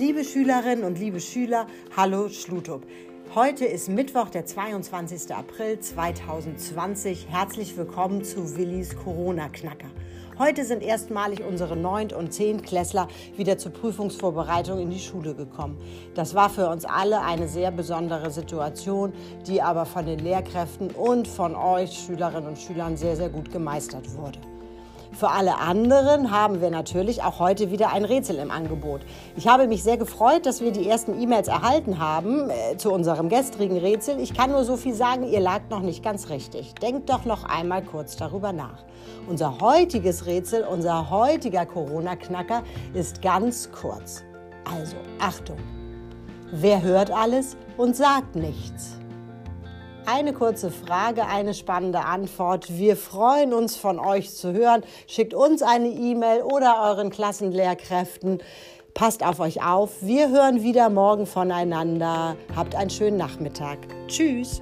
Liebe Schülerinnen und liebe Schüler, hallo Schlutup. Heute ist Mittwoch, der 22. April 2020. Herzlich willkommen zu Willis Corona-Knacker. Heute sind erstmalig unsere 9. und 10. Klässler wieder zur Prüfungsvorbereitung in die Schule gekommen. Das war für uns alle eine sehr besondere Situation, die aber von den Lehrkräften und von euch Schülerinnen und Schülern sehr, sehr gut gemeistert wurde. Für alle anderen haben wir natürlich auch heute wieder ein Rätsel im Angebot. Ich habe mich sehr gefreut, dass wir die ersten E-Mails erhalten haben äh, zu unserem gestrigen Rätsel. Ich kann nur so viel sagen, ihr lagt noch nicht ganz richtig. Denkt doch noch einmal kurz darüber nach. Unser heutiges Rätsel, unser heutiger Corona-Knacker ist ganz kurz. Also Achtung, wer hört alles und sagt nichts? Eine kurze Frage, eine spannende Antwort. Wir freuen uns von euch zu hören. Schickt uns eine E-Mail oder euren Klassenlehrkräften. Passt auf euch auf. Wir hören wieder morgen voneinander. Habt einen schönen Nachmittag. Tschüss.